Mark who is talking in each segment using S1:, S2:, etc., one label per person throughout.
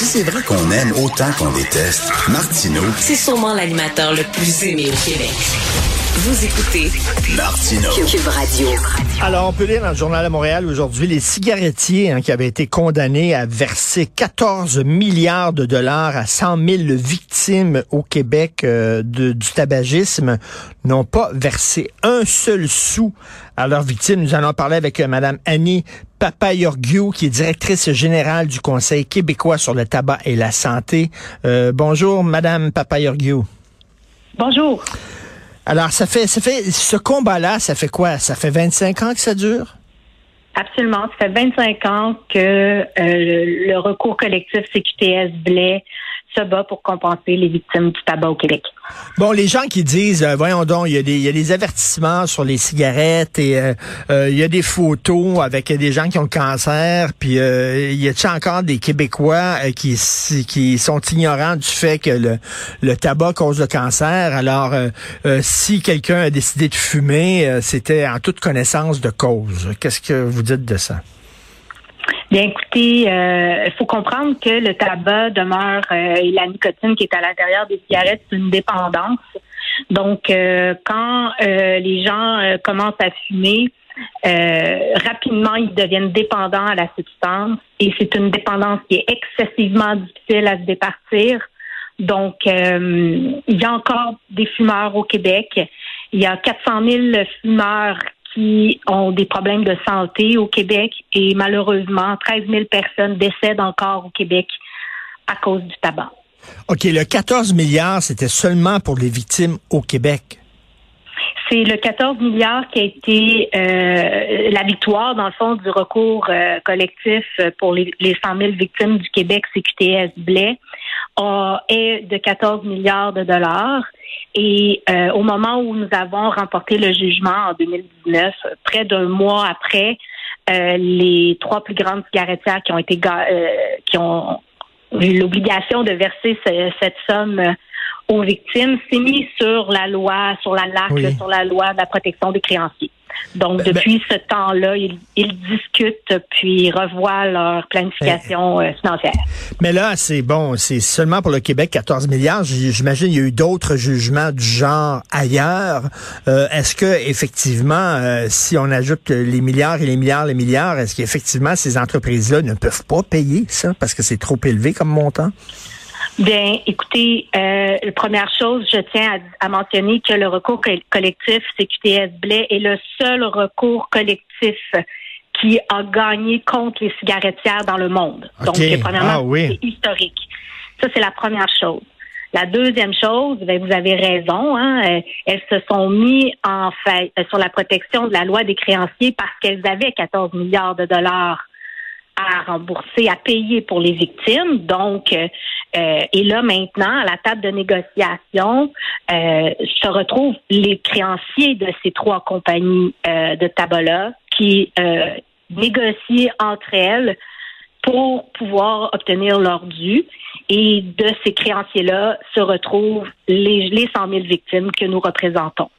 S1: Si c'est vrai qu'on aime autant qu'on déteste, Martineau,
S2: C'est sûrement l'animateur le plus aimé au Québec. Vous écoutez
S1: Martineau.
S2: Cube Radio.
S3: Alors, on peut lire dans le journal de Montréal aujourd'hui les cigarettiers hein, qui avaient été condamnés à verser 14 milliards de dollars à 100 000 victimes au Québec euh, de- du tabagisme n'ont pas versé un seul sou à leurs victimes. Nous allons parler avec euh, Madame Annie Papayorgiou, qui est directrice générale du Conseil québécois sur le tabac et la santé. Euh, bonjour, Madame Papayorgiou.
S4: Bonjour.
S3: Alors, ça fait, ça fait, ce combat-là, ça fait quoi? Ça fait 25 ans que ça dure?
S4: Absolument. Ça fait 25 ans que euh, le, recours collectif CQTS Blais se bat pour compenser les victimes du tabac au Québec.
S3: Bon, les gens qui disent, euh, voyons donc, il y, a des, avertissements sur les cigarettes et euh, euh, il y a des photos avec des gens qui ont le cancer, puis il y a encore des Québécois qui, sont ignorants du fait que le, tabac cause le cancer? Alors, si quelqu'un a décidé de fumer, c'était en toute connaissance de cause. Qu'est-ce que vous dites de ça?
S4: Bien, écoutez, euh, il faut comprendre que le tabac demeure euh, et la nicotine qui est à l'intérieur des cigarettes, c'est une dépendance. Donc, euh, quand euh, les gens euh, commencent à fumer, euh, rapidement, ils deviennent dépendants à la substance et c'est une dépendance qui est excessivement difficile à se départir. Donc, euh, il y a encore des fumeurs au Québec. Il y a 400 000 fumeurs qui ont des problèmes de santé au Québec et malheureusement, 13 000 personnes décèdent encore au Québec à cause du tabac.
S3: OK, le 14 milliards, c'était seulement pour les victimes au Québec.
S4: C'est le 14 milliards qui a été euh, la victoire, dans le fond, du recours euh, collectif pour les, les 100 000 victimes du Québec CQTS Blais est de 14 milliards de dollars. Et euh, au moment où nous avons remporté le jugement en 2019, près d'un mois après, euh, les trois plus grandes cigarettières qui ont été euh, qui ont eu l'obligation de verser ce- cette somme euh, aux victimes s'est mis sur la loi, sur la LAC,
S3: Oui.
S4: sur la loi de la protection des créanciers. Donc,
S3: Ben,
S4: depuis ce temps-là, ils, ils discutent puis revoient leur planification euh, financière.
S3: Mais là, c'est bon, c'est seulement pour le Québec 14 milliards. J'imagine il y a eu d'autres jugements du genre ailleurs. Euh, est-ce que effectivement, euh, si on ajoute les milliards et les milliards, les milliards, est-ce qu'effectivement ces entreprises-là ne peuvent pas payer ça parce que c'est trop élevé comme montant?
S4: Bien, écoutez, euh, première chose, je tiens à, à mentionner que le recours co- collectif CQTS Blais est le seul recours collectif qui a gagné contre les cigarettières dans le monde. Donc, euh, premièrement,
S3: Ah oui.
S4: c'est historique. Ça, c'est la première chose. La deuxième chose, ben, vous avez raison, hein, euh, elles se sont mis en fait euh, sur la protection de la loi des créanciers parce qu'elles avaient 14 milliards de dollars à rembourser, à payer pour les victimes. Donc, euh, euh, et là maintenant, à la table de négociation, euh, se retrouvent les créanciers de ces trois compagnies euh, de tabac-là qui euh, négocient entre elles pour pouvoir obtenir leur dû. Et de ces créanciers-là se retrouvent les, les 100 000 victimes que nous représentons.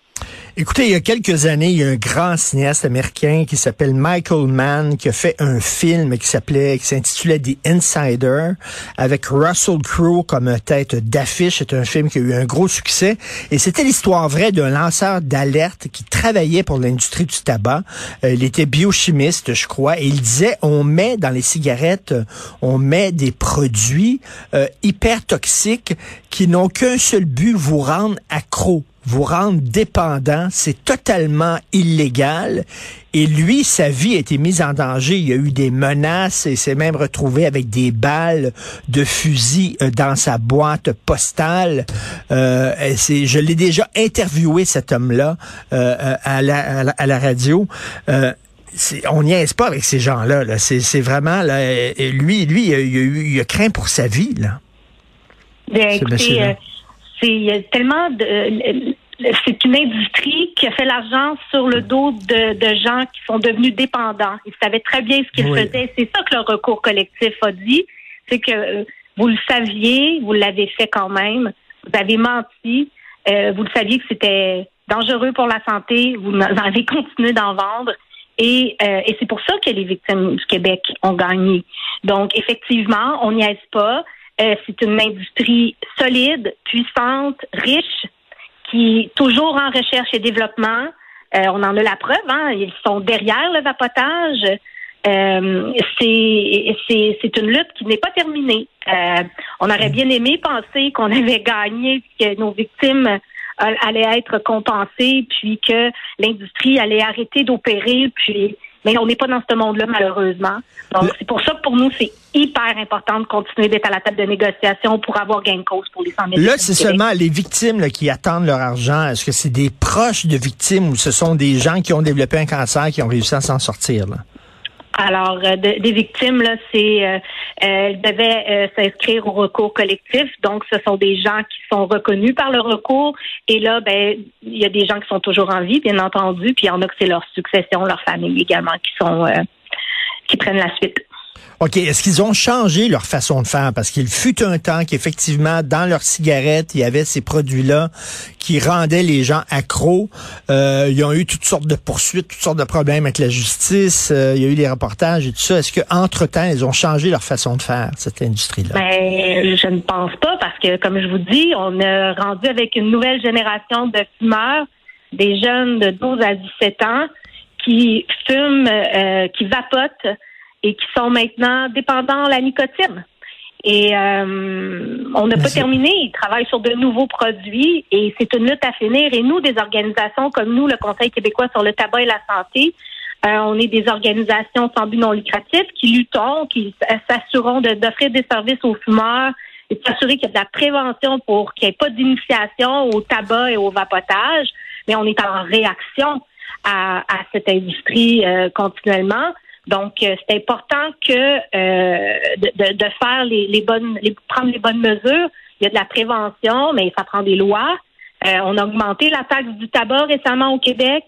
S3: Écoutez, il y a quelques années, il y a un grand cinéaste américain qui s'appelle Michael Mann qui a fait un film qui s'appelait, qui s'intitulait The Insider avec Russell Crowe comme tête d'affiche. C'est un film qui a eu un gros succès et c'était l'histoire vraie d'un lanceur d'alerte qui travaillait pour l'industrie du tabac. Euh, il était biochimiste, je crois, et il disait on met dans les cigarettes, on met des produits euh, hyper toxiques qui n'ont qu'un seul but, vous rendre accro. Vous rendre dépendant, c'est totalement illégal. Et lui, sa vie a été mise en danger. Il y a eu des menaces et s'est même retrouvé avec des balles de fusil euh, dans sa boîte postale. Euh, c'est, je l'ai déjà interviewé, cet homme-là, euh, à, la, à, la, à, la, radio. Euh, on n'y est pas avec ces gens-là. -là, c'est vraiment là, lui, lui, il a, il, a eu, il a craint pour sa vie là.
S4: Bien, écoutez, euh, c'est tellement de euh, c'est une industrie qui a fait l'argent sur le dos de, de, gens qui sont devenus dépendants. Ils savaient très bien ce qu'ils oui. faisaient. C'est ça que le recours collectif a dit. C'est que euh, vous le saviez, vous l'avez fait quand même. Vous avez menti. Euh, vous le saviez que c'était dangereux pour la santé. Vous avez continué d'en vendre. Et, euh, et c'est pour ça que les victimes du Québec ont gagné. Donc, effectivement, on n'y aise pas. Euh, c'est une industrie solide, puissante, riche, qui est toujours en recherche et développement. Euh, on en a la preuve, hein? ils sont derrière le vapotage. Euh, c'est une lutte qui n'est pas terminée. Euh, on aurait bien aimé penser qu'on avait gagné, que nos victimes allaient être compensées, puis que l'industrie allait arrêter d'opérer, puis mais on n'est pas dans ce monde-là, malheureusement. Donc, c'est pour ça que pour nous, c'est hyper important de continuer d'être à la table de négociation pour avoir gain de cause pour les 100 000
S3: Là, c'est seulement les victimes là, qui attendent leur argent. Est-ce que c'est des proches de victimes ou ce sont des gens qui ont développé un cancer qui ont réussi à s'en sortir? Là?
S4: Alors, euh, de, des victimes, là, c'est euh, elles devaient euh, s'inscrire au recours collectif. Donc, ce sont des gens qui sont reconnus par le recours. Et là, ben, il y a des gens qui sont toujours en vie, bien entendu. Puis il y en a que c'est leur succession, leur famille également qui sont qui prennent la suite.
S3: OK. Est-ce qu'ils ont changé leur façon de faire? Parce qu'il fut un temps qu'effectivement, dans leurs cigarettes, il y avait ces produits-là qui rendaient les gens accros. Euh, ils ont eu toutes sortes de poursuites, toutes sortes de problèmes avec la justice. Euh, il y a eu des reportages et tout ça. Est-ce qu'entre-temps, ils ont changé leur façon de faire, cette industrie-là?
S4: Ben, je ne pense pas parce que, comme je vous dis, on a rendu avec une nouvelle génération de fumeurs, des jeunes de 12 à 17 ans qui fument, euh, qui vapotent et qui sont maintenant dépendants de la nicotine. Et euh, on n'a pas terminé. Ils travaillent sur de nouveaux produits et c'est une lutte à finir. Et nous, des organisations comme nous, le Conseil québécois sur le tabac et la santé, euh, on est des organisations sans but non lucratif qui luttons, qui s'assureront d'offrir des services aux fumeurs et de s'assurer qu'il y a de la prévention pour qu'il n'y ait pas d'initiation au tabac et au vapotage. Mais on est en réaction à, à cette industrie euh, continuellement. Donc, euh, c'est important que euh, de, de, faire les, les bonnes, les, prendre les bonnes mesures. Il y a de la prévention, mais ça prend des lois. Euh, on a augmenté la taxe du tabac récemment au Québec.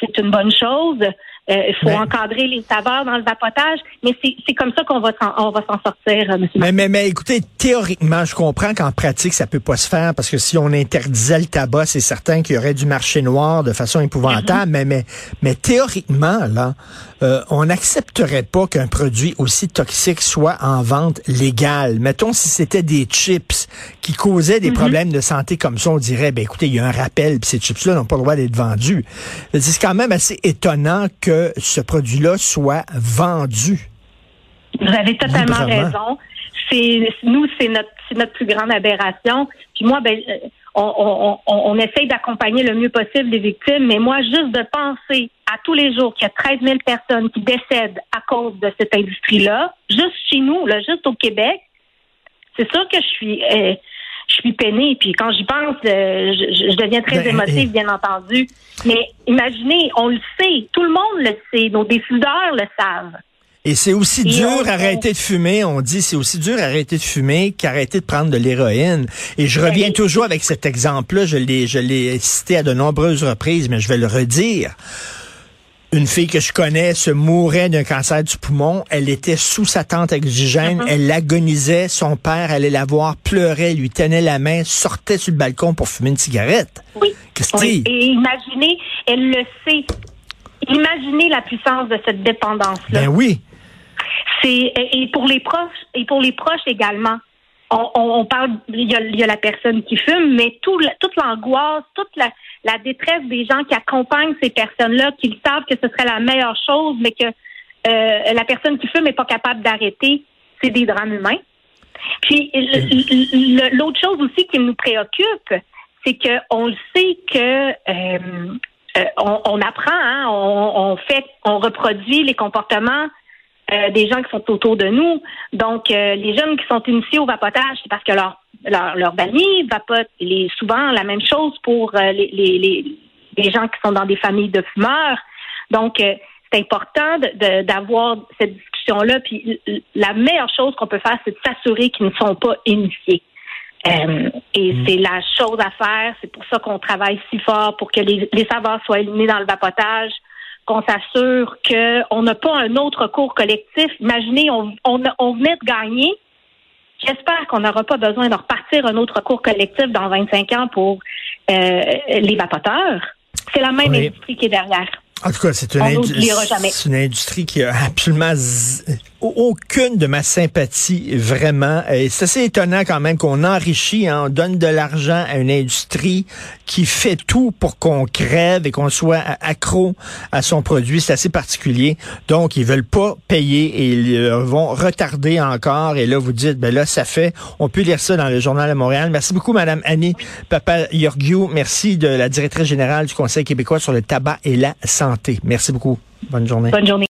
S4: C'est une bonne chose. Euh, il faut mais, encadrer les saveurs dans le vapotage, mais c'est comme ça qu'on va on va s'en sortir, euh, monsieur.
S3: Mais, mais, mais écoutez, théoriquement, je comprends qu'en pratique, ça peut pas se faire parce que si on interdisait le tabac, c'est certain qu'il y aurait du marché noir de façon épouvantable. Mm -hmm. mais, mais, mais théoriquement, là, euh, on n'accepterait pas qu'un produit aussi toxique soit en vente légale. Mettons si c'était des chips qui causaient des mm -hmm. problèmes de santé comme ça, on dirait, ben écoutez, il y a un rappel, puis ces chips-là n'ont pas le droit d'être vendus. C'est quand même assez étonnant que que ce produit-là soit vendu.
S4: Vous avez totalement raison. C'est nous, c'est notre, notre plus grande aberration. Puis moi, ben, on, on, on, on essaye d'accompagner le mieux possible les victimes, mais moi, juste de penser à tous les jours qu'il y a 13 000 personnes qui décèdent à cause de cette industrie-là, juste chez nous, là, juste au Québec, c'est sûr que je suis. Euh, je suis peinée. Puis quand j'y pense, euh, je, je, deviens très ben, émotive, bien entendu. Mais imaginez, on le sait, tout le monde le sait, nos décideurs le savent.
S3: Et c'est aussi Et dur arrêter de fumer, on dit, c'est aussi dur arrêter de fumer qu'arrêter de prendre de l'héroïne. Et je reviens toujours avec cet exemple-là, je l'ai, je l'ai cité à de nombreuses reprises, mais je vais le redire une fille que je connais se mourait d'un cancer du poumon. Elle était sous sa tente oxygène. Uh -huh. Elle agonisait. Son père allait la voir, pleurait, lui tenait la main, sortait sur le balcon pour fumer une cigarette.
S4: Oui.
S3: Qu'est-ce
S4: oui. Et imaginez, elle le sait. Imaginez la puissance de cette dépendance-là.
S3: Ben oui.
S4: C'est et pour les proches et pour les proches également. On, on, on parle, il y, a, il y, a, la personne qui fume, mais tout, toute l'angoisse, toute la, la détresse des gens qui accompagnent ces personnes-là, qui savent que ce serait la meilleure chose, mais que euh, la personne qui fume n'est pas capable d'arrêter, c'est des drames humains. Puis l'autre chose aussi qui nous préoccupe, c'est que on le sait que euh, euh, on, on, apprend, hein, on, on, fait, on reproduit les comportements euh, des gens qui sont autour de nous. Donc, euh, les jeunes qui sont initiés au vapotage, c'est parce que leur leur, leur famille vapote. Est souvent la même chose pour les, les, les, gens qui sont dans des familles de fumeurs. Donc, c'est important d'avoir cette discussion-là. Puis la meilleure chose qu'on peut faire, c'est de s'assurer qu'ils ne sont pas initiés. Euh, et mm. c'est la chose à faire. C'est pour ça qu'on travaille si fort pour que les, les savoirs soient éliminés dans le vapotage, qu'on s'assure qu'on n'a pas un autre cours collectif. Imaginez, on, on, on venait de gagner. J'espère qu'on n'aura pas besoin de repartir un autre cours collectif dans 25 ans pour euh, les vapoteurs. C'est la même industrie qui est derrière.
S3: En tout cas, c'est une, une, industrie qui a absolument aucune de ma sympathie, vraiment. Et c'est assez étonnant quand même qu'on enrichit, hein, on donne de l'argent à une industrie qui fait tout pour qu'on crève et qu'on soit accro à son produit. C'est assez particulier. Donc, ils veulent pas payer et ils euh, vont retarder encore. Et là, vous dites, ben là, ça fait. On peut lire ça dans le Journal de Montréal. Merci beaucoup, Madame Annie Papa Yorgiou. Merci de la directrice générale du Conseil québécois sur le tabac et la santé. Merci beaucoup. Bonne journée.
S4: Bonne journée.